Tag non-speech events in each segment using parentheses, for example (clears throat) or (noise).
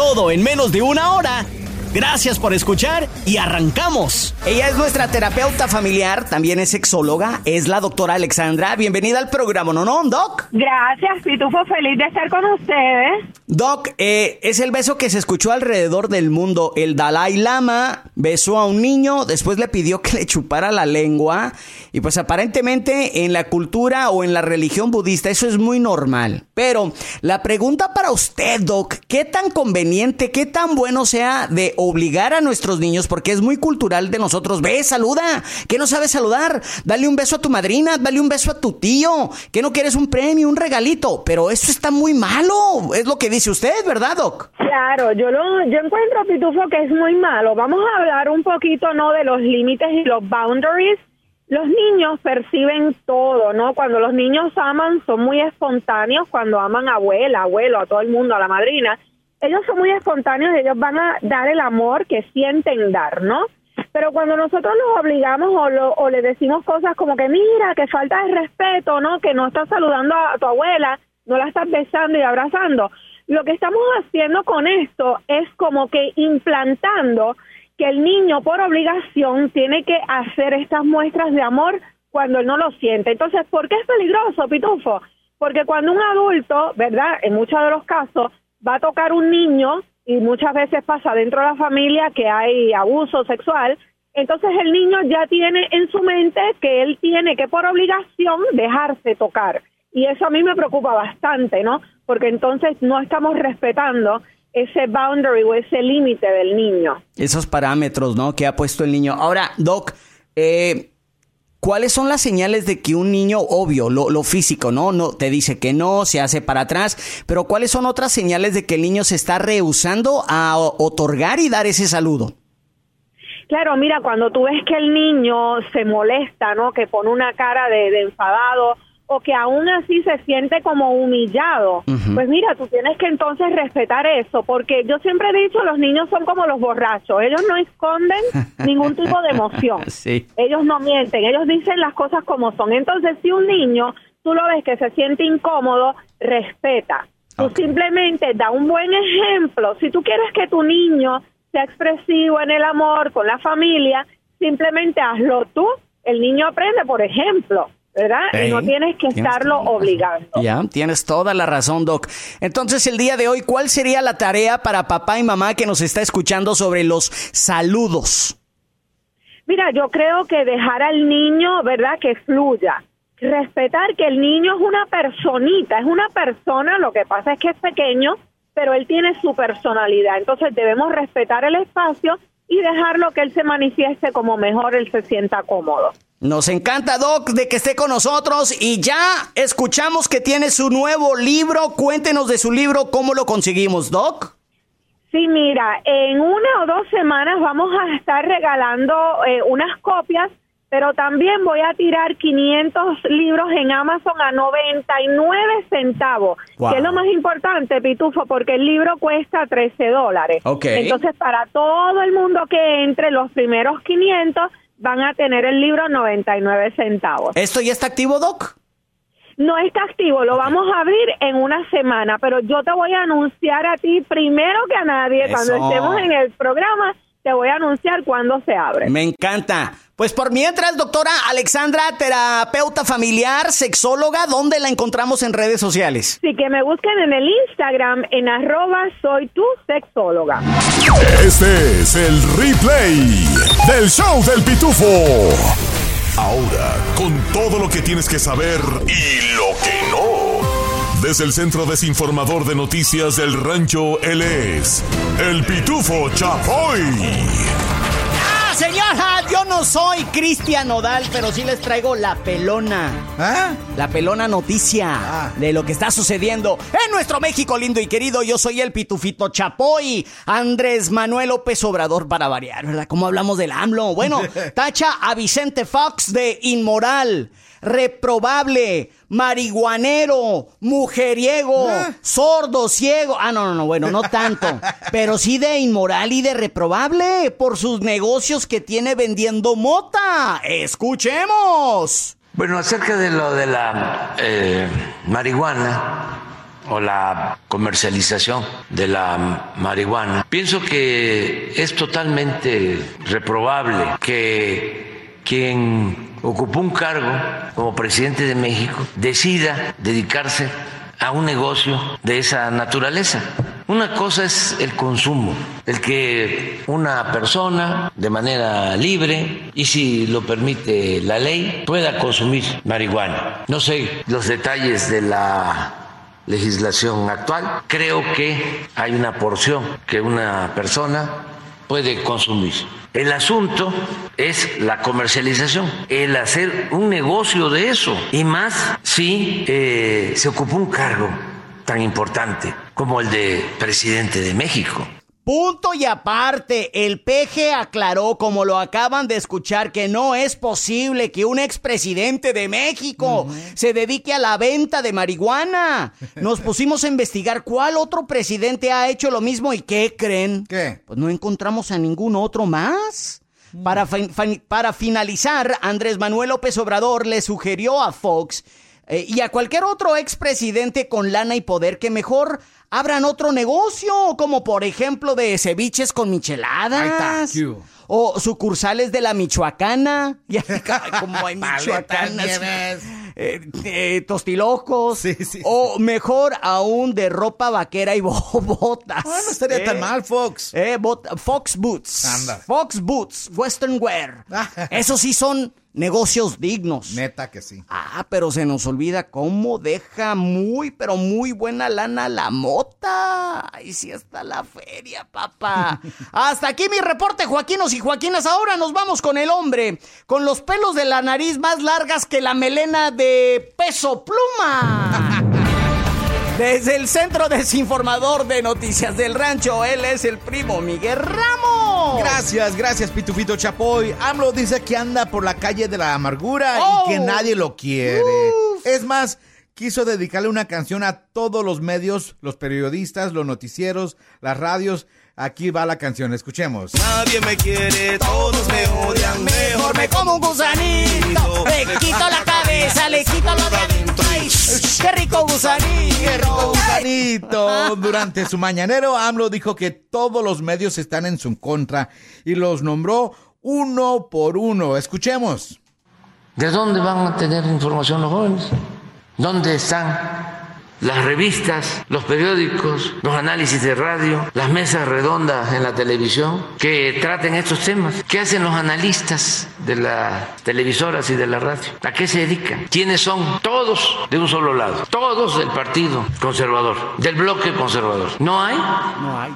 Todo en menos de una hora Gracias por escuchar y arrancamos. Ella es nuestra terapeuta familiar, también es sexóloga, es la doctora Alexandra. Bienvenida al programa, ¿no, no, Doc? Gracias, Pitufo, feliz de estar con ustedes. Doc, eh, es el beso que se escuchó alrededor del mundo. El Dalai Lama besó a un niño, después le pidió que le chupara la lengua y pues aparentemente en la cultura o en la religión budista eso es muy normal. Pero la pregunta para usted, Doc, ¿qué tan conveniente, qué tan bueno sea de obligar a nuestros niños, porque es muy cultural de nosotros, ve, saluda, que no sabes saludar, dale un beso a tu madrina, dale un beso a tu tío, que no quieres un premio, un regalito, pero eso está muy malo, es lo que dice usted, ¿verdad, Doc? Claro, yo lo, yo encuentro, Pitufo, que es muy malo. Vamos a hablar un poquito, ¿no?, de los límites y los boundaries. Los niños perciben todo, ¿no? Cuando los niños aman, son muy espontáneos, cuando aman a abuela, abuelo, a todo el mundo, a la madrina, ellos son muy espontáneos, ellos van a dar el amor que sienten dar, ¿no? Pero cuando nosotros los obligamos o, o le decimos cosas como que mira, que falta de respeto, ¿no? Que no estás saludando a tu abuela, no la estás besando y abrazando. Lo que estamos haciendo con esto es como que implantando que el niño por obligación tiene que hacer estas muestras de amor cuando él no lo siente. Entonces, ¿por qué es peligroso, Pitufo? Porque cuando un adulto, ¿verdad? En muchos de los casos, va a tocar un niño y muchas veces pasa dentro de la familia que hay abuso sexual, entonces el niño ya tiene en su mente que él tiene que por obligación dejarse tocar. Y eso a mí me preocupa bastante, ¿no? Porque entonces no estamos respetando ese boundary o ese límite del niño. Esos parámetros, ¿no? Que ha puesto el niño. Ahora, Doc, eh, ¿Cuáles son las señales de que un niño, obvio, lo, físico, ¿no? No te dice que no, se hace para atrás, pero cuáles son otras señales de que el niño se está rehusando a otorgar y dar ese saludo? Claro, mira, cuando tú ves que el niño se molesta, ¿no? Que pone una cara de, de enfadado o que aún así se siente como humillado, pues mira, tú tienes que entonces respetar eso, porque yo siempre he dicho, los niños son como los borrachos, ellos no esconden (laughs) ningún tipo de emoción, ellos no mienten, ellos dicen las cosas como son. Entonces, si un niño, tú lo ves que se siente incómodo, respeta. Tú simplemente da un buen ejemplo. Si tú quieres que tu niño sea expresivo en el amor, con la familia, simplemente hazlo tú. El niño aprende, por ejemplo. ¿Verdad? y no tienes que estarlo obligando. Ya, tienes toda la razón, Doc. Entonces, el día de hoy, ¿cuál sería la tarea para papá y mamá que nos está escuchando sobre los saludos? Mira, yo creo que dejar al niño, ¿verdad? Que fluya. Respetar que el niño es una personita, es una persona, lo que pasa es que es pequeño, pero él tiene su personalidad. Entonces debemos respetar el espacio y dejarlo que él se manifieste como mejor él se sienta cómodo. Nos encanta, Doc, de que esté con nosotros y ya escuchamos que tiene su nuevo libro. Cuéntenos de su libro, ¿cómo lo conseguimos, Doc? Sí, mira, en una o dos semanas vamos a estar regalando eh, unas copias, pero también voy a tirar 500 libros en Amazon a 99 centavos, que es lo más importante, Pitufo, porque el libro cuesta 13 dólares. Entonces, para todo el mundo que entre, los primeros 500 van a tener el libro 99 centavos. ¿Esto ya está activo, Doc? No está activo, lo vamos a abrir en una semana, pero yo te voy a anunciar a ti primero que a nadie cuando estemos en el programa te voy a anunciar cuándo se abre. Me encanta. Pues por mientras, doctora Alexandra, terapeuta familiar, sexóloga, ¿dónde la encontramos en redes sociales? Sí, que me busquen en el Instagram en arroba soy tu sexóloga. Este es el replay del show del pitufo. Ahora, con todo lo que tienes que saber y lo que no. Desde el Centro Desinformador de Noticias del Rancho, él es el Pitufo Chapoy. No soy Cristian Nodal, pero sí les traigo la pelona. ¿Ah? La pelona noticia Ah. de lo que está sucediendo en nuestro México lindo y querido. Yo soy el Pitufito Chapoy, Andrés Manuel López Obrador para variar, ¿verdad? Como hablamos del AMLO. Bueno, (laughs) tacha a Vicente Fox de inmoral, reprobable, marihuanero, mujeriego, Ah. sordo, ciego. Ah, no, no, no, bueno, no tanto. (laughs) pero sí de inmoral y de reprobable por sus negocios que tiene vendiendo mota. Escuchemos. Bueno, acerca de lo de la eh, marihuana o la comercialización de la marihuana, pienso que es totalmente reprobable que quien ocupó un cargo como presidente de México decida dedicarse a un negocio de esa naturaleza. Una cosa es el consumo, el que una persona de manera libre y si lo permite la ley pueda consumir marihuana. No sé los detalles de la legislación actual. Creo que hay una porción que una persona puede consumir. El asunto es la comercialización, el hacer un negocio de eso, y más si eh, se ocupó un cargo tan importante como el de presidente de México. Punto y aparte, el PG aclaró, como lo acaban de escuchar, que no es posible que un expresidente de México se dedique a la venta de marihuana. Nos (laughs) pusimos a investigar cuál otro presidente ha hecho lo mismo y ¿qué creen? ¿Qué? Pues no encontramos a ningún otro más. Para, fin- fin- para finalizar, Andrés Manuel López Obrador le sugirió a Fox eh, y a cualquier otro expresidente con lana y poder que mejor abran otro negocio, como por ejemplo de ceviches con micheladas. Ahí está, Q. O sucursales de la Michoacana. (laughs) Ya, como hay michoacanas. eh, eh, tostilocos. Sí, sí, sí. O mejor aún de ropa vaquera y bo- (laughs) botas. Ah, no estaría Eh, tan mal, Fox. eh, bot- Fox Boots. Anda. Fox Boots, Western Wear. Ah. Esos sí son negocios dignos. Neta que sí. Ah, pero se nos olvida cómo deja muy, pero muy buena lana la mota. Ahí sí está la feria, papá. (laughs) Hasta aquí mi reporte, Joaquinos y Joaquinas. Ahora nos vamos con el hombre, con los pelos de la nariz más largas que la melena de peso pluma. (laughs) Desde el Centro Desinformador de Noticias del Rancho, él es el primo Miguel Ramos. Gracias, gracias, Pitufito Chapoy. AMLO dice que anda por la calle de la amargura Oh. y que nadie lo quiere. Uf. Es más, quiso dedicarle una canción a todos los medios, los periodistas, los noticieros, las radios. Aquí va la canción, escuchemos. Nadie me quiere, todos me odian, Mejor me como un gusanito. Le quito la cabeza, le quito lo de adentro. Ay, ¡Qué rico gusanito! Gusanito. Durante su mañanero, AMLO dijo que todos los medios están en su contra y los nombró uno por uno. Escuchemos. ¿De dónde van a tener información los jóvenes? ¿Dónde están las revistas, los periódicos, los análisis de radio, las mesas redondas en la televisión que traten estos temas? ¿Qué hacen los analistas de las televisoras y de la radio? ¿A qué se dedican? ¿Quiénes son? Todos de un solo lado, todos del Partido Conservador, del bloque conservador. ¿No hay? No hay.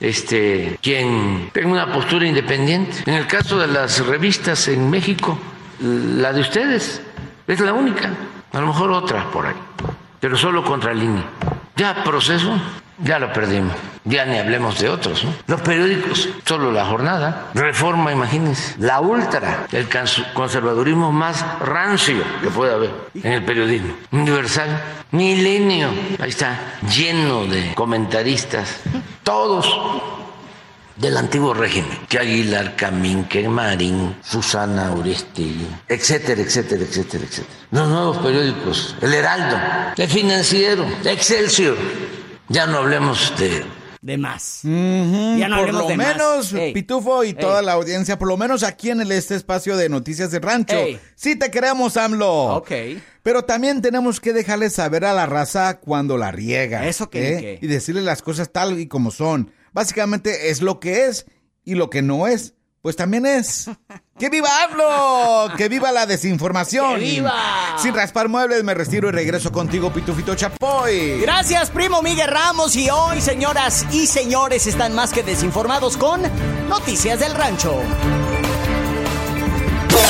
este, quien tenga una postura independiente. En el caso de las revistas en México, la de ustedes es la única, a lo mejor otras por ahí, pero solo contra línea. Ya proceso, ya lo perdimos. Ya ni hablemos de otros. Los periódicos, solo la jornada. Reforma, imagínense. La ultra, el conservadurismo más rancio que puede haber en el periodismo. Universal, milenio. Ahí está, lleno de comentaristas. Todos del antiguo régimen, que Aguilar Camín, que Marín, Susana Uresti, etcétera, etcétera, etcétera, etcétera. Los nuevos periódicos, El Heraldo, El Financiero, Excelsior. Ya no hablemos de De más. Ujú, Ya no por hablemos lo de más. menos. Pitufo y Ey. toda la audiencia, por lo menos aquí en el, este espacio de Noticias de Rancho. Ey. Sí te queremos, AMLO. Ok. Pero también tenemos que dejarle saber a la raza cuando la riega. Eso que- ¿eh? Y decirle las cosas tal y como son. Básicamente es lo que es y lo que no es, pues también es. ¡Que viva AMLO! ¡Que viva la desinformación! ¡Que viva! Sin raspar muebles me retiro y regreso contigo, Pitufito Chapoy. Gracias, primo Miguel Ramos. Y hoy, señoras y señores, están más que desinformados con Noticias del Rancho.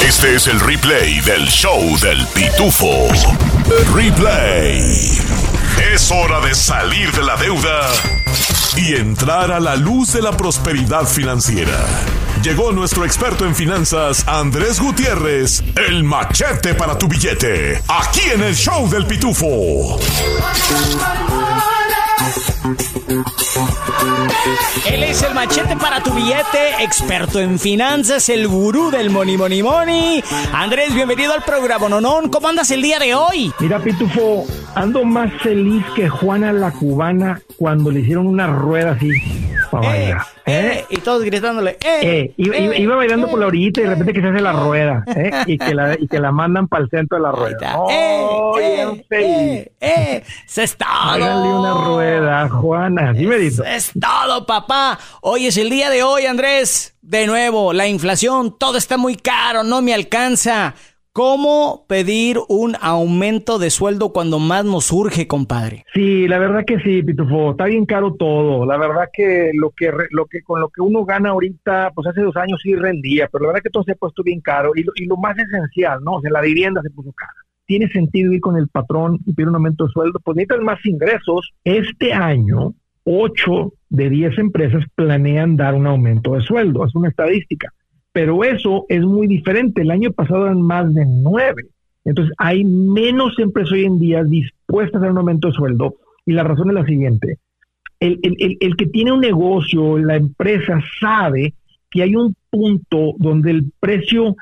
Este es el replay del show del pitufo. Replay. Es hora de salir de la deuda y entrar a la luz de la prosperidad financiera. Llegó nuestro experto en finanzas, Andrés Gutiérrez, el machete para tu billete, aquí en el show del pitufo. Él es el machete para tu billete, experto en finanzas, el gurú del money, money, money. Andrés, bienvenido al programa Nonón. ¿Cómo andas el día de hoy? Mira, Pitufo, ando más feliz que Juana la cubana cuando le hicieron una rueda así Eh, bailar. eh, y todos gritándole, eh, Eh, iba, iba- iba bailando eh, por la orillita y de repente que se hace la rueda, ¿eh? Y que la, y que la mandan para el centro de la rueda. ¡Oh, eh, eh, eh, eh, se está. Háganle una rueda, Juana. Dime, Dito. Es todo, papá. Hoy es el día de hoy, Andrés. De nuevo, la inflación, todo está muy caro, no me alcanza. ¿Cómo pedir un aumento de sueldo cuando más nos urge, compadre? Sí, la verdad que sí, Pitufo, está bien caro todo. La verdad que lo que lo que con lo que uno gana ahorita, pues hace dos años sí rendía, pero la verdad que todo se ha puesto bien caro y lo, y lo más esencial, ¿no? O sea, la vivienda se puso cara. Tiene sentido ir con el patrón y pedir un aumento de sueldo, pues necesitas más ingresos. Este año, 8 de 10 empresas planean dar un aumento de sueldo, es una estadística. Pero eso es muy diferente. El año pasado eran más de 9. Entonces, hay menos empresas hoy en día dispuestas a un aumento de sueldo y la razón es la siguiente. El, el- el- el que tiene un negocio, la empresa sabe que hay un punto donde el precio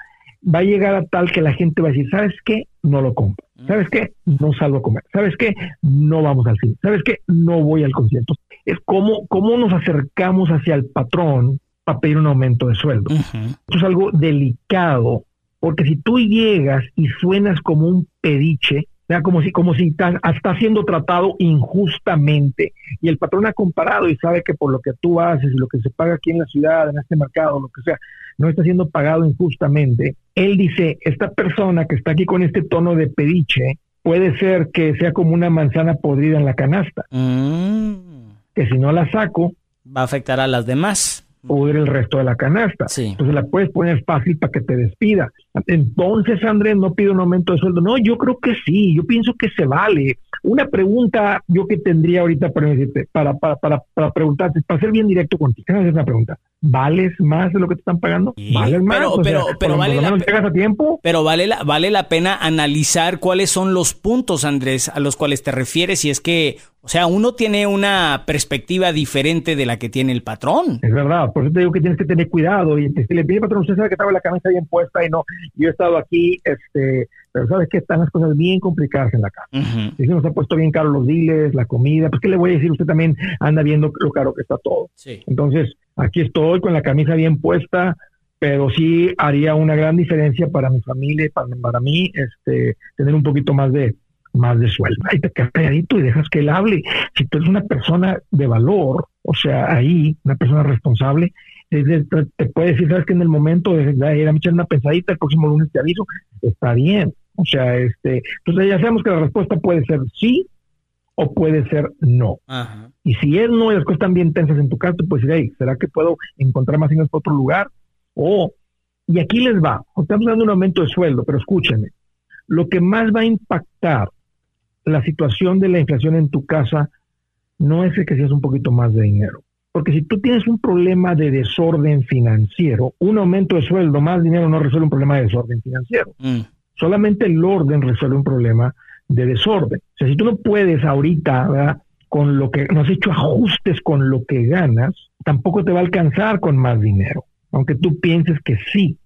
va a llegar a tal que la gente va a decir, ¿sabes qué? No lo compro. ¿Sabes qué? No salgo a comer. ¿Sabes qué? No vamos al cine. ¿Sabes qué? No voy al concierto. Es como cómo nos acercamos hacia el patrón para pedir un aumento de sueldo. Esto es algo delicado, porque si tú llegas y suenas como un pediche, ¿verdad? como si, como si estás, estás siendo tratado injustamente, y el patrón ha comparado y sabe que por lo que tú haces y lo que se paga aquí en la ciudad, en este mercado, lo que sea, no está siendo pagado injustamente, él dice, esta persona que está aquí con este tono de pediche, puede ser que sea como una manzana podrida en la canasta, Mm, que si no la saco, va a afectar a las demás. Pudre el resto de la canasta. Sí. Entonces la puedes poner fácil para que te despida. Entonces, Andrés, no pide un aumento de sueldo. No, yo creo que sí, yo pienso que se vale. Una pregunta yo que tendría ahorita para, decirte, para, para, para, para preguntarte, para ser bien directo contigo, hacer una pregunta. ¿Vales más de lo que te están pagando? ¿Vales más? pero- O pero- pero vale la menos pe- llegas a tiempo? Pero vale la, vale la pena analizar cuáles son los puntos, Andrés, a los cuales te refieres. Y es que, o sea, uno tiene una perspectiva diferente de la que tiene el patrón. Es verdad, por eso te digo que tienes que tener cuidado y si le pide patrón, usted sabe que estaba la camisa bien puesta y no, yo he estado aquí, este, pero sabes que están las cosas bien complicadas en la casa. Y se nos ha puesto bien caro los diles, la comida, pues qué le voy a decir, usted también anda viendo lo caro que está todo. Sí. Entonces, aquí estoy con la camisa bien puesta, pero sí haría una gran diferencia para mi familia y para, para mí, este, tener un poquito más de más de sueldo. Ahí te quedas calladito y dejas que él hable. Si tú eres una persona de valor, o sea, ahí, una persona responsable, te, puede decir, sabes que en el momento de ir a echar una pensadita, el próximo lunes te aviso, está bien. O sea, este, entonces ya sabemos que la respuesta puede ser sí o puede ser no. Ajá. Y si es no y las cosas están bien tensas en tu casa, tú puedes decir, hey, ¿será que puedo encontrar más ingresos para otro lugar? O, y aquí les va, estamos dando un aumento de sueldo, pero escúchenme, lo que más va a impactar la situación de la inflación en tu casa no es el que seas un poquito más de dinero. Porque si tú tienes un problema de desorden financiero, un aumento de sueldo, más dinero no resuelve un problema de desorden financiero Mm. solamente el orden resuelve un problema de desorden. O sea, si tú no puedes ahorita, ¿verdad? con lo que no has hecho ajustes con lo que ganas, tampoco te va a alcanzar con más dinero, aunque tú pienses que sí.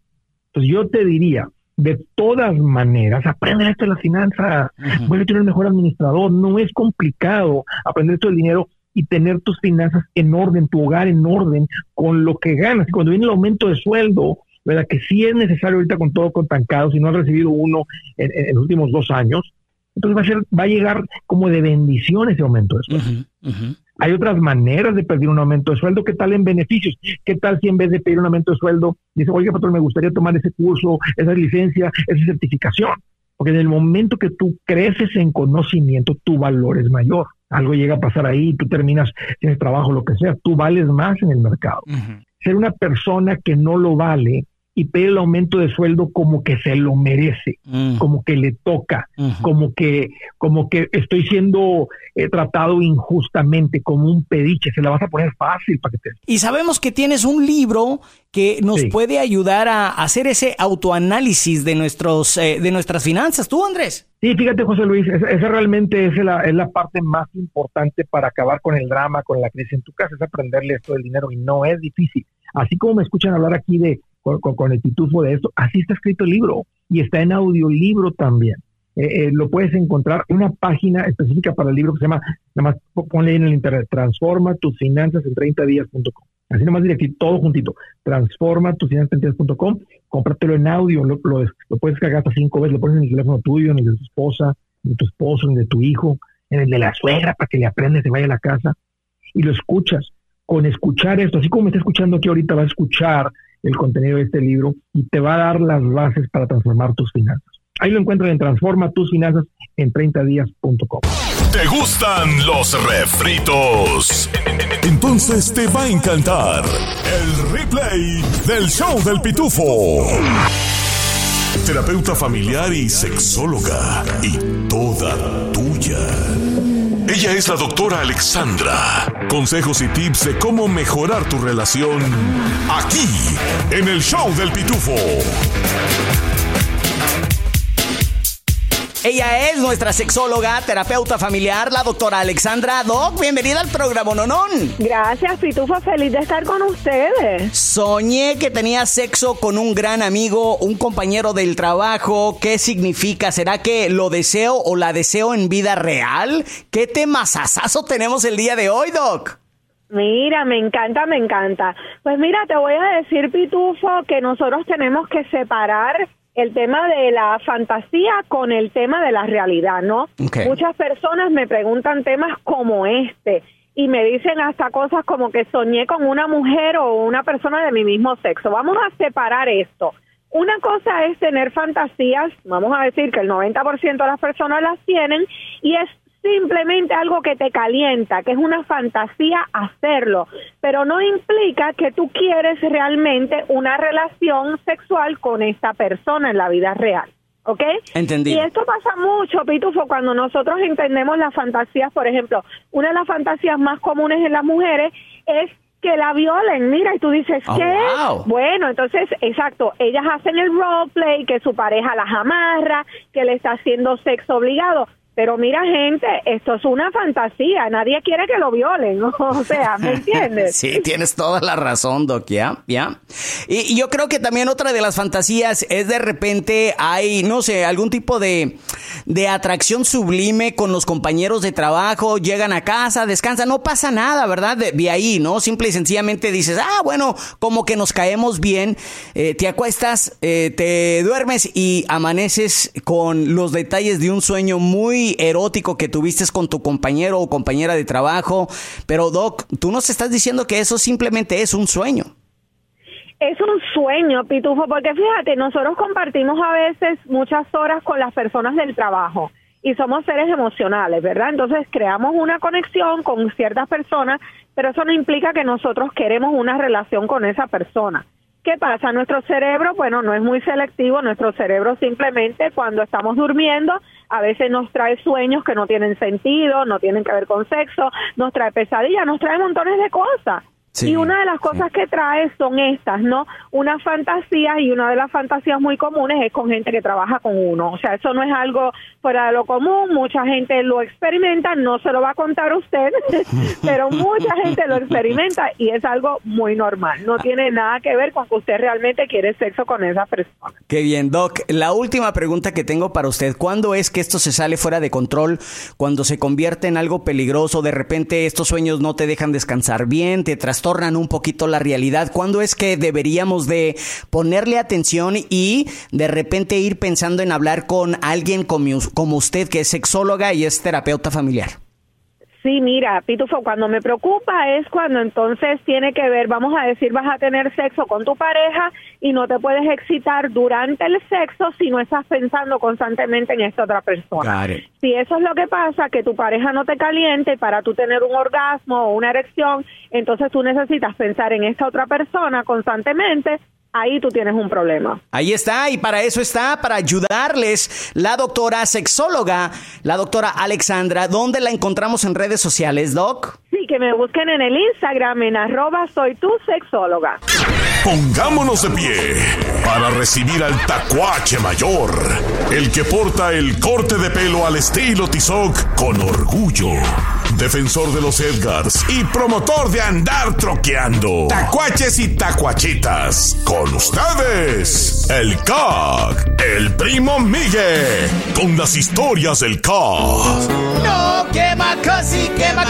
Entonces yo te diría, de todas maneras, aprende esto de la finanza, Ujú. vuelve a tener un mejor administrador, no es complicado aprender esto del dinero y tener tus finanzas en orden, tu hogar en orden, con lo que ganas. Y cuando viene el aumento de sueldo, ¿verdad? Que sí es necesario ahorita con todo contancado, si no has recibido uno en, en- en los últimos dos años, entonces va a, ser, va a llegar como de bendición ese aumento de sueldo. Hay otras maneras de pedir un aumento de sueldo. ¿Qué tal en beneficios? ¿Qué tal si en vez de pedir un aumento de sueldo, dice, oiga, patrón, me gustaría tomar ese curso, esa licencia, esa certificación? Porque en el momento que tú creces en conocimiento, tu valor es mayor. Algo llega a pasar ahí, tú terminas, tienes trabajo, lo que sea, tú vales más en el mercado. Ser una persona que no lo vale y pedir el aumento de sueldo como que se lo merece, Mm. como que le toca, como que como que estoy siendo eh, tratado injustamente como un pediche, se la vas a poner fácil para que te Y sabemos que tienes un libro que nos Sí. puede ayudar a hacer ese autoanálisis de nuestros eh, de nuestras finanzas. ¿Tú, Andrés? Sí, fíjate, José Luis, esa, esa realmente es la, es la parte más importante para acabar con el drama, con la crisis en tu casa, es aprenderle esto del dinero y no es difícil. Así como me escuchan hablar aquí de con, con- el pitufo de esto, así está escrito el libro y está en audiolibro también. Eh, eh, lo puedes encontrar en una página específica para el libro que se llama, nada más po- ponle en el internet, transforma tus finanzas en 30 días.com. Así nomás directito, todo juntito, transforma tus finanzas en 30 días.com, cómpratelo en audio, lo, lo, puedes cargar hasta cinco veces, lo pones en el teléfono tuyo, en el de tu esposa, en tu esposo, en el de tu hijo, en el de la suegra para que le aprendes, se vaya a la casa y lo escuchas. Con escuchar esto, así como me está escuchando aquí ahorita, va a escuchar el contenido de este libro y te va a dar las bases para transformar tus finanzas. Ahí lo encuentran en Transforma tus finanzas en 30días.com. ¿Te gustan los refritos? Entonces te va a encantar el replay del show del pitufo. Terapeuta familiar y sexóloga y toda tuya. Ella es la doctora Alexandra. Consejos y tips de cómo mejorar tu relación aquí en el show del pitufo. Ella es nuestra sexóloga, terapeuta familiar, la doctora Alexandra Doc. Bienvenida al programa Nonón. Gracias, Pitufo, feliz de estar con ustedes. Soñé que tenía sexo con un gran amigo, un compañero del trabajo. ¿Qué significa? ¿Será que lo deseo o la deseo en vida real? ¿Qué temazazazo tenemos el día de hoy, Doc? Mira, me encanta, me encanta. Pues mira, te voy a decir, Pitufo, que nosotros tenemos que separar el tema de la fantasía con el tema de la realidad, ¿no? Muchas personas me preguntan temas como este y me dicen hasta cosas como que soñé con una mujer o una persona de mi mismo sexo. Vamos a separar esto. Una cosa es tener fantasías, vamos a decir que el 90% de las personas las tienen, y es simplemente algo que te calienta, que es una fantasía hacerlo, pero no implica que tú quieres realmente una relación sexual con esta persona en la vida real. ¿Ok? Entendido. Y esto pasa mucho, Pitufo, cuando nosotros entendemos las fantasías, por ejemplo, una de las fantasías más comunes en las mujeres es que la violen, mira, y tú dices, Oh, ¿qué? wow. Bueno, entonces, exacto, ellas hacen el roleplay, que su pareja las amarra, que le está haciendo sexo obligado. Pero mira, gente, esto es una fantasía, nadie quiere que lo violen, (laughs) o sea, ¿me entiendes? Sí, tienes toda la razón, Doc, ya, ya. Y, yo creo que también otra de las fantasías es de repente hay, no sé, algún tipo de, de atracción sublime con los compañeros de trabajo, llegan a casa, descansan, no pasa nada, ¿verdad? De, de ahí, ¿no? Simple y sencillamente dices, ah, bueno, como que nos caemos bien, eh, te acuestas, eh, te duermes y amaneces con los detalles de un sueño muy erótico que tuviste con tu compañero o compañera de trabajo. Pero Doc, tú nos estás diciendo que eso simplemente es un sueño. Es un sueño, Pitufo, porque fíjate, nosotros compartimos a veces muchas horas con las personas del trabajo y somos seres emocionales, ¿verdad? Entonces creamos una conexión con ciertas personas, pero eso no implica que nosotros queremos una relación con esa persona. ¿Qué pasa? Nuestro cerebro, bueno, no es muy selectivo, nuestro cerebro simplemente cuando estamos durmiendo a veces nos trae sueños que no tienen sentido, no tienen que ver con sexo, nos trae pesadillas, nos trae montones de cosas. Sí, y una de las cosas que trae son estas, ¿no? Una fantasía y una de las fantasías muy comunes es con gente que trabaja con uno. O sea, eso no es algo fuera de lo común, mucha gente lo experimenta, no se lo va a contar usted, (laughs) pero mucha gente lo experimenta y es algo muy normal. No tiene nada que ver con que usted realmente quiere sexo con esa persona. Qué bien, Doc. La última pregunta que tengo para usted, ¿cuándo es que esto se sale fuera de control? Cuando se convierte en algo peligroso, de repente estos sueños no te dejan descansar bien, te trastornan un poquito la realidad. ¿Cuándo es que deberíamos de ponerle atención y de repente ir pensando en hablar con alguien como, como usted, que es sexóloga y es terapeuta familiar? Sí, mira, Pitufo, cuando me preocupa es cuando entonces tiene que ver, vamos a decir, vas a tener sexo con tu pareja y no te puedes excitar durante el sexo si no estás pensando constantemente en esta otra persona. Si eso es lo que pasa, que tu pareja no te caliente para tú tener un orgasmo o una erección, entonces tú necesitas pensar en esta otra persona constantemente. Ahí tú tienes un problema. Ahí está, y para eso está, para ayudarles, la doctora sexóloga, la doctora Alexandra. ¿Dónde la encontramos en redes sociales, Doc? Sí, que me busquen en el Instagram en arroba soy tu sexóloga. Pongámonos de pie para recibir al tacuache mayor, el que porta el corte de pelo al estilo Tizoc con orgullo. Defensor de los Edgars y promotor de andar troqueando. Tacuaches y tacuachitas. Con ustedes, el CAC, el primo Miguel, con las historias del CAC. No quema casi, quema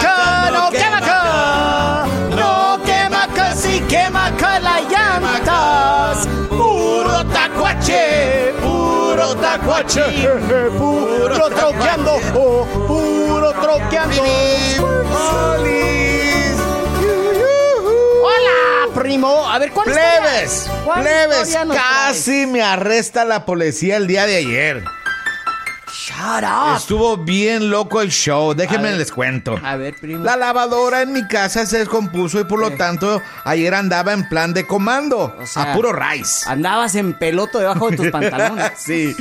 no quema. No quema casi, quema puro troqueando, oh, puro troqueando. Hola, primo. A ver, ¿cuál Plebes, historia- cuál plebes, historia casi me arresta la policía el día de ayer. Shut up. Estuvo bien loco el show, déjenme les cuento. A ver, primo. La lavadora en mi casa se descompuso y por lo tanto ayer andaba en plan de comando, O sea, a puro rice. Andabas en peloto debajo de tus (laughs) pantalones. sí.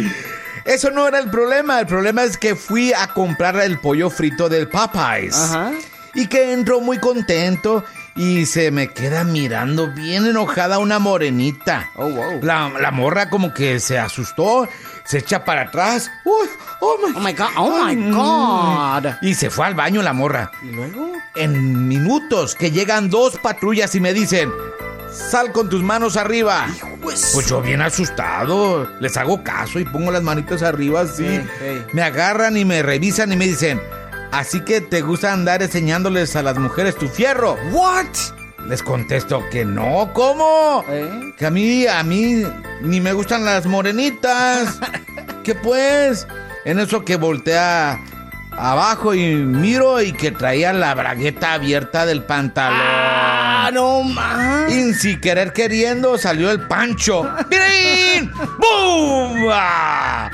Eso no era el problema, el problema es que fui a comprar el pollo frito del Popeyes. Ajá. Y que entro muy contento y se me queda mirando bien enojada una morenita. Oh, wow. La, la morra como que se asustó, se echa para atrás. Uy, oh my, Oh my God, oh my. God. Y se fue al baño la morra. ¿Y luego? En minutos que llegan dos patrullas y me dicen, sal con tus manos arriba. Pues yo bien asustado, les hago caso y pongo las manitas arriba así. Me agarran y me revisan y me dicen, así que te gusta andar enseñándoles a las mujeres tu fierro. What? Les contesto que no, ¿cómo? ¿Eh? Que a mí, a mí ni me gustan las morenitas. (laughs) que pues, en eso que voltea abajo y miro y que traía la bragueta abierta del pantalón. Ah, no más. Y sin querer queriendo salió el pancho. ¡Miren! ¡Bum! ¡Ah!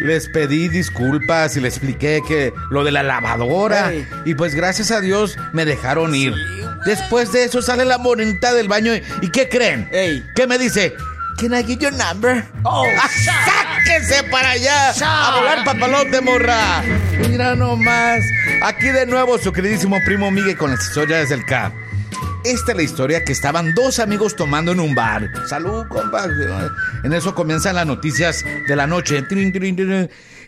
Les pedí disculpas y les expliqué que lo de la lavadora. Y pues gracias a Dios me dejaron ir. Después de eso sale la morenita del baño y, ¿y ¿qué creen? Ey. ¿Qué me dice? Can I get your number? Oh, ¡Ah, ¡Sáquese para allá! ¡A volar papalote, morra! Mira nomás. Aquí de nuevo su queridísimo primo Miguel con las historias del CAP. Esta es la historia que estaban dos amigos tomando en un bar. Salud, compa. En eso comienzan las noticias de la noche.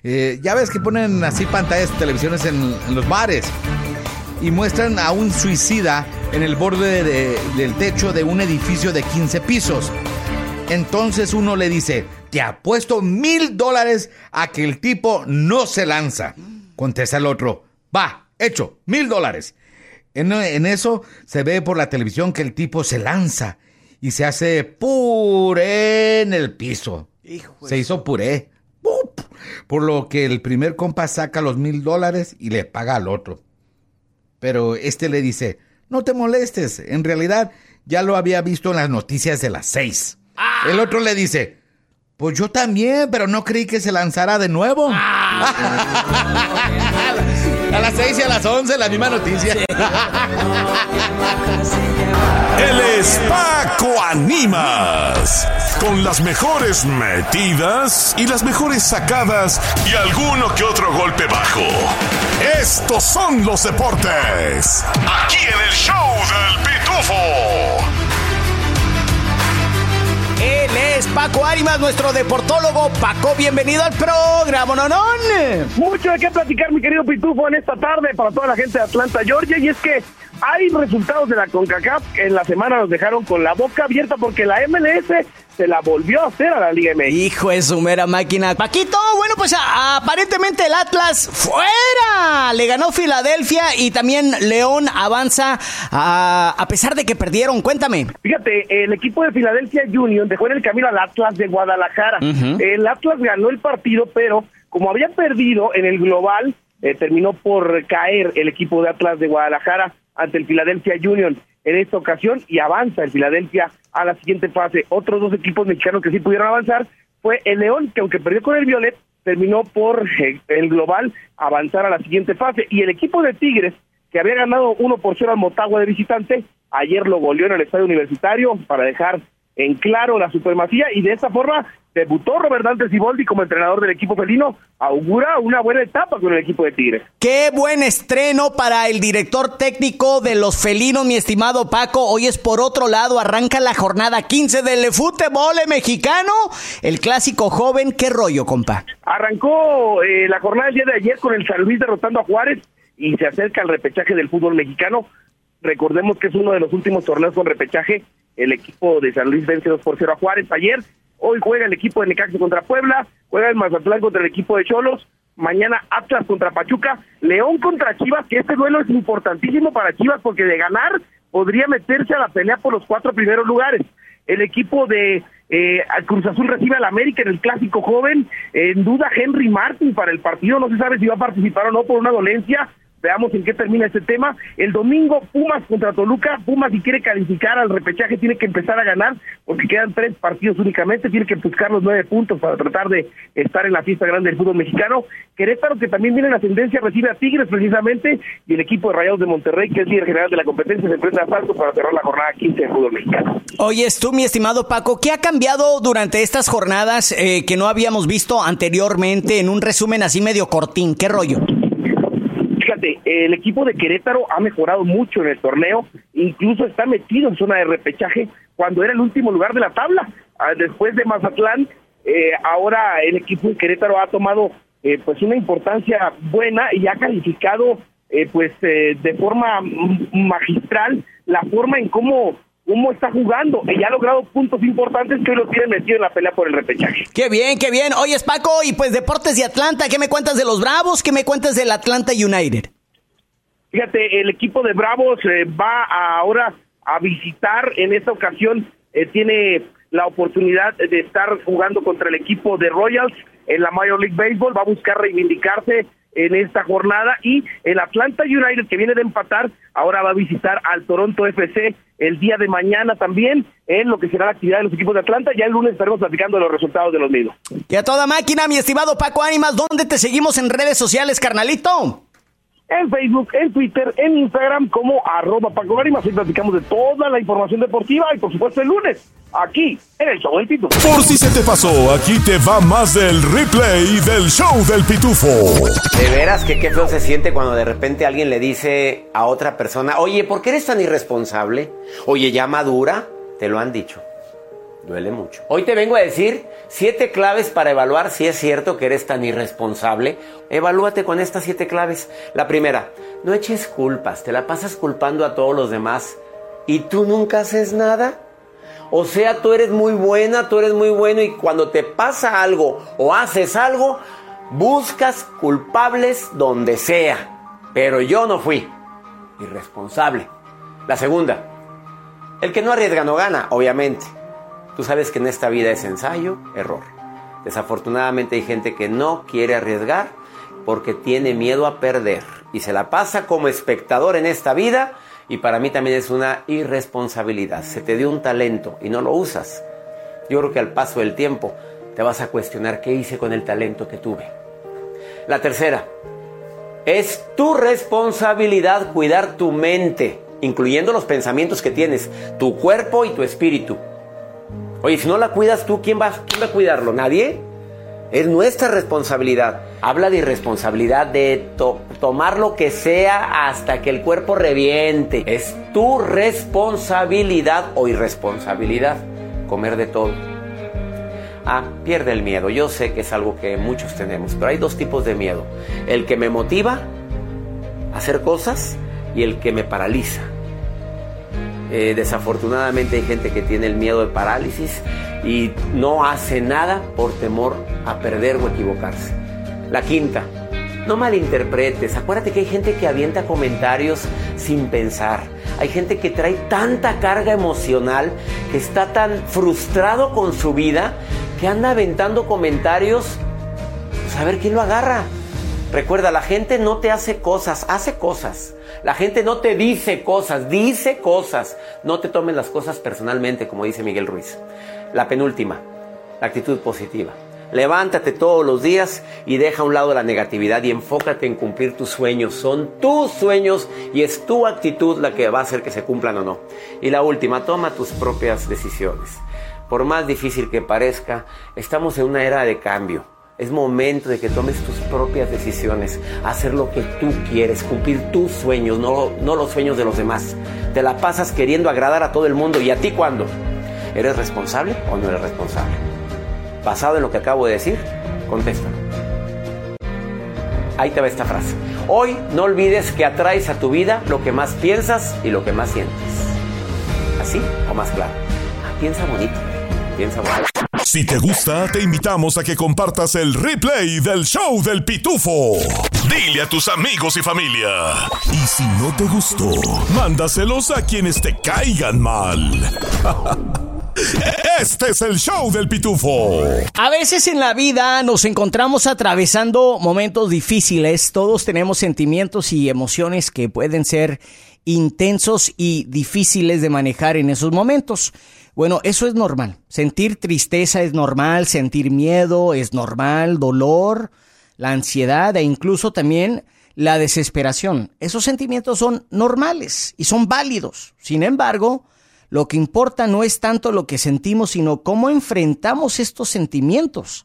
Eh, ya ves que ponen así pantallas de televisiones en, en los bares. Y muestran a un suicida en el borde de- del techo de un edificio de 15 pisos. Entonces uno le dice, te apuesto mil dólares a que el tipo no se lanza. Contesta el otro, va, hecho, mil dólares. En, en eso se ve por la televisión que el tipo se lanza y se hace puré en el piso. Hijo se hizo puré. Por lo que el primer compa saca los mil dólares y le paga al otro. Pero este le dice, no te molestes, en realidad ya lo había visto en las noticias de las seis. El otro le dice, pues yo también, pero no creí que se lanzara de nuevo. (laughs) a las seis y a las once, la misma noticia. Él (laughs) es Paco Animas. Con las mejores metidas y las mejores sacadas y alguno que otro golpe bajo. Estos son los deportes. Aquí en el show del Pitufo. Paco Árimas, nuestro deportólogo. Paco, bienvenido al programa, ¿no? no? Mucho de qué platicar, mi querido Pitufo, en esta tarde para toda la gente de Atlanta, Georgia. Y es que hay resultados de la CONCACAF que en la semana nos dejaron con la boca abierta porque la MLS se la volvió a hacer a la Liga MX. Hijo de su mera máquina. Paquito, bueno, pues a- aparentemente el Atlas fuera. Le ganó Filadelfia y también León avanza a, a pesar de que perdieron. Cuéntame. Fíjate, el equipo de Philadelphia Union dejó en el camino al Atlas de Guadalajara. El Atlas ganó el partido, pero como había perdido en el global, eh, terminó por caer el equipo de Atlas de Guadalajara ante el Philadelphia Union en esta ocasión y avanza el Philadelphia a la siguiente fase. Otros dos equipos mexicanos que sí pudieron avanzar fue el León, que aunque perdió con el Violet, terminó por eh, el global avanzar a la siguiente fase. Y el equipo de Tigres, que había ganado 1 por 0 al Motagua de visitante, ayer lo goleó en el estadio universitario para dejar en claro la supremacía y de esta forma debutó Robert Dante Siboldi como entrenador del equipo felino, augura una buena etapa con el equipo de Tigres. Qué buen estreno para el director técnico de los felinos, mi estimado Paco. Hoy es por otro lado, arranca la jornada 15 del fútbol mexicano, el clásico joven. ¿Qué rollo, compa? Arrancó eh, la jornada el día de ayer con el San Luis derrotando a Juárez y se acerca al repechaje del fútbol mexicano. Recordemos que es uno de los últimos torneos con repechaje. El equipo de San Luis vence 2 por 0 a Juárez ayer. Hoy juega el equipo de Necaxa contra Puebla, juega el Mazatlán contra el equipo de Cholos, mañana Atlas contra Pachuca, León contra Chivas, que este duelo es importantísimo para Chivas porque de ganar podría meterse a la pelea por los cuatro primeros lugares. El equipo de eh, Cruz Azul recibe al América en el clásico joven, en duda Henry Martin para el partido, no se sabe si va a participar o no por una dolencia, Veamos en qué termina este tema. El domingo, Pumas contra Toluca. Pumas, si quiere calificar al repechaje, tiene que empezar a ganar, porque quedan tres partidos únicamente. Tiene que buscar los nueve puntos para tratar de estar en la fiesta grande del fútbol mexicano. Querétaro, que también viene en ascendencia, recibe a Tigres precisamente. Y el equipo de Rayados de Monterrey, que es líder general de la competencia, se enfrenta a Falco para cerrar la jornada 15 del fútbol mexicano. Oye, tú, mi estimado Paco, ¿qué ha cambiado durante estas jornadas eh, que no habíamos visto anteriormente en un resumen así medio cortín? ¿Qué rollo? El equipo de Querétaro ha mejorado mucho en el torneo, incluso está metido en zona de repechaje cuando era el último lugar de la tabla. Ah, después de Mazatlán, eh, ahora el equipo de Querétaro ha tomado eh, pues una importancia buena y ha calificado eh, pues de forma magistral la forma en cómo cómo está jugando y ha logrado puntos importantes que hoy lo tiene metido en la pelea por el repechaje. Qué bien, qué bien. Oye, Paco, y pues Deportes de Atlanta, ¿qué me cuentas de los Bravos? ¿Qué me cuentas del Atlanta United? Fíjate, el equipo de Bravos eh, va ahora a visitar, en esta ocasión eh, tiene la oportunidad de estar jugando contra el equipo de Royals en la Major League Baseball, va a buscar reivindicarse en esta jornada y el Atlanta United que viene de empatar ahora va a visitar al Toronto FC el día de mañana también en lo que será la actividad de los equipos de Atlanta. Ya el lunes estaremos platicando los resultados de los mismos. Y a toda máquina, mi estimado Paco Ánimas, ¿dónde te seguimos en redes sociales, carnalito? en Facebook, en Twitter, en Instagram como arroba Paco Ánimas. Hoy platicamos de toda la información deportiva y por supuesto el lunes aquí en el Show del Pitufo. Por si se te pasó, aquí te va más del replay del Show del Pitufo. De veras que qué feo se siente cuando de repente alguien le dice a otra persona, oye, ¿por qué eres tan irresponsable? Oye, ya madura, te lo han dicho. Duele mucho. Hoy te vengo a decir siete claves para evaluar si es cierto que eres tan irresponsable. Evalúate con estas siete claves. La primera, no eches culpas, te la pasas culpando a todos los demás y tú nunca haces nada. O sea, tú eres muy buena, tú eres muy bueno y cuando te pasa algo o haces algo, buscas culpables donde sea. Pero yo no fui irresponsable. La segunda, el que no arriesga no gana, obviamente. Tú sabes que en esta vida es ensayo, error. Desafortunadamente hay gente que no quiere arriesgar porque tiene miedo a perder y se la pasa como espectador en esta vida y para mí también es una irresponsabilidad. Se te dio un talento y no lo usas. Yo creo que al paso del tiempo te vas a cuestionar qué hice con el talento que tuve. La tercera, es tu responsabilidad cuidar tu mente, incluyendo los pensamientos que tienes, tu cuerpo y tu espíritu. Oye, si no la cuidas tú, ¿quién va, a cuidarlo? ¿Nadie? Es nuestra responsabilidad. Habla de irresponsabilidad, de tomar lo que sea hasta que el cuerpo reviente. Es tu responsabilidad o irresponsabilidad comer de todo. Ah, pierde el miedo. Yo sé que es algo que muchos tenemos, pero hay dos tipos de miedo. El que me motiva a hacer cosas y el que me paraliza. Eh, desafortunadamente hay gente que tiene el miedo de parálisis y no hace nada por temor a perder o equivocarse. La quinta, no malinterpretes. Acuérdate que hay gente que avienta comentarios sin pensar. Hay gente que trae tanta carga emocional, que está tan frustrado con su vida, que anda aventando comentarios. Pues a ver quién lo agarra. Recuerda, la gente no te hace cosas, hace cosas. La gente no te dice cosas, dice cosas. No te tomes las cosas personalmente, como dice Miguel Ruiz. La penúltima, la actitud positiva. Levántate todos los días y deja a un lado la negatividad y enfócate en cumplir tus sueños. Son tus sueños y es tu actitud la que va a hacer que se cumplan o no. Y la última, toma tus propias decisiones. por más difícil que parezca, estamos en una era de cambio. Es momento de que tomes tus propias decisiones, hacer lo que tú quieres, cumplir tus sueños, no, no los sueños de los demás. Te la pasas queriendo agradar a todo el mundo y a ti cuándo. ¿Eres responsable o no eres responsable? Basado en lo que acabo de decir, contesta. Ahí te va esta frase. Hoy no olvides que atraes a tu vida lo que más piensas y lo que más sientes. ¿Así o más claro? Ah, piensa bonito. Piensa bonito. Si te gusta, te invitamos a que compartas el replay del show del pitufo. Dile a tus amigos y familia. Y si no te gustó, mándaselos a quienes te caigan mal. (laughs) Este es el show del pitufo. A veces en la vida nos encontramos atravesando momentos difíciles. Todos tenemos sentimientos y emociones que pueden ser intensos y difíciles de manejar en esos momentos. Bueno, eso es normal. Sentir tristeza es normal, sentir miedo es normal, dolor, la ansiedad e incluso también la desesperación. Esos sentimientos son normales y son válidos. Sin embargo, lo que importa no es tanto lo que sentimos, sino cómo enfrentamos estos sentimientos.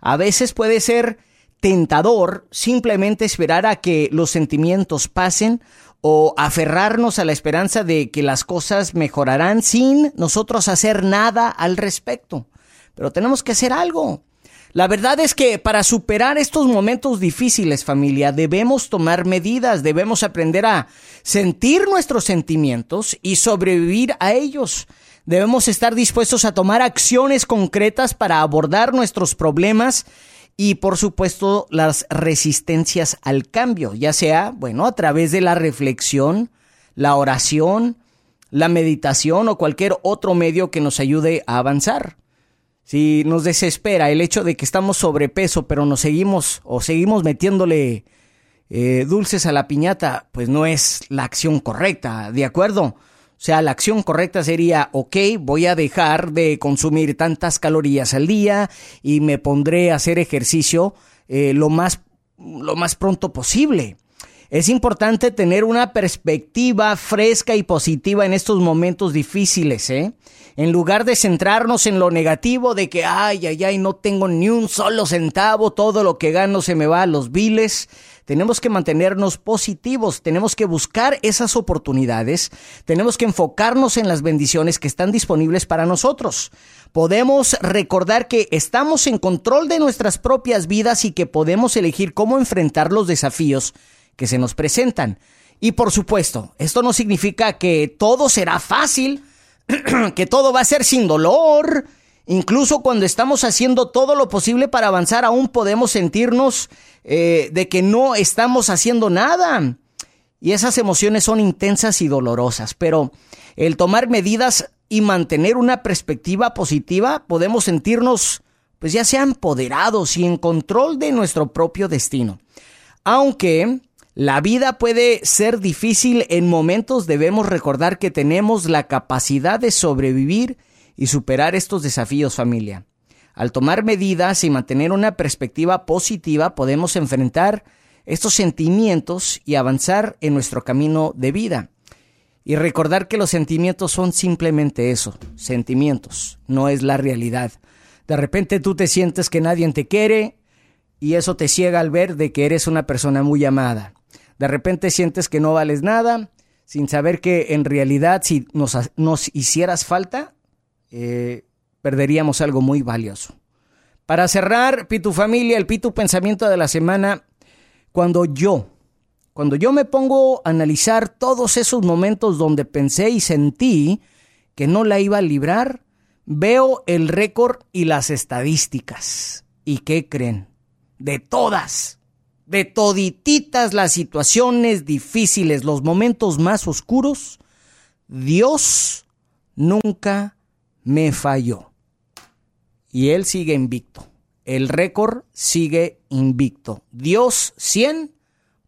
A veces puede ser tentador simplemente esperar a que los sentimientos pasen o aferrarnos a la esperanza de que las cosas mejorarán sin nosotros hacer nada al respecto. Pero tenemos que hacer algo. La verdad es que para superar estos momentos difíciles, familia, debemos tomar medidas, debemos aprender a sentir nuestros sentimientos y sobrevivir a ellos. Debemos estar dispuestos a tomar acciones concretas para abordar nuestros problemas y por supuesto las resistencias al cambio, ya sea, bueno, a través de la reflexión, la oración, la meditación o cualquier otro medio que nos ayude a avanzar. Si nos desespera el hecho de que estamos sobrepeso, pero nos seguimos o seguimos metiéndole eh, dulces a la piñata, pues no es la acción correcta, ¿de acuerdo? O sea, la acción correcta sería, ok, voy a dejar de consumir tantas calorías al día y me pondré a hacer ejercicio eh, lo, más, lo más pronto posible. Es importante tener una perspectiva fresca y positiva en estos momentos difíciles, ¿eh? En lugar de centrarnos en lo negativo de que, ay, ay, ay, no tengo ni un solo centavo, todo lo que gano se me va a los biles. Tenemos que mantenernos positivos, tenemos que buscar esas oportunidades, tenemos que enfocarnos en las bendiciones que están disponibles para nosotros. Podemos recordar que estamos en control de nuestras propias vidas y que podemos elegir cómo enfrentar los desafíos que se nos presentan. Y por supuesto, esto no significa que todo será fácil, (clears throat) que todo va a ser sin dolor. Incluso cuando estamos haciendo todo lo posible para avanzar, aún podemos sentirnos eh, de que no estamos haciendo nada. Y esas emociones son intensas y dolorosas, pero el tomar medidas y mantener una perspectiva positiva, podemos sentirnos, pues ya sea empoderados y en control de nuestro propio destino. Aunque la vida puede ser difícil en momentos, debemos recordar que tenemos la capacidad de sobrevivir y superar estos desafíos familia. Al tomar medidas y mantener una perspectiva positiva podemos enfrentar estos sentimientos y avanzar en nuestro camino de vida. Y recordar que los sentimientos son simplemente eso, sentimientos, no es la realidad. De repente tú te sientes que nadie te quiere y eso te ciega al ver de que eres una persona muy amada. De repente sientes que no vales nada sin saber que en realidad si nos, nos hicieras falta, eh, perderíamos algo muy valioso. Para cerrar, Pitu Familia, el Pitu Pensamiento de la semana, cuando yo, cuando yo me pongo a analizar todos esos momentos donde pensé y sentí que no la iba a librar, veo el récord y las estadísticas. ¿Y qué creen? De todas, de todititas las situaciones difíciles, los momentos más oscuros, Dios nunca me falló. Y él sigue invicto. El récord sigue invicto. Dios 100,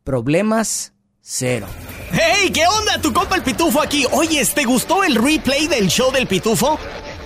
problemas 0. ¡Hey! ¿Qué onda? Tu compa el Pitufo aquí. Oye, ¿te gustó el replay del show del Pitufo?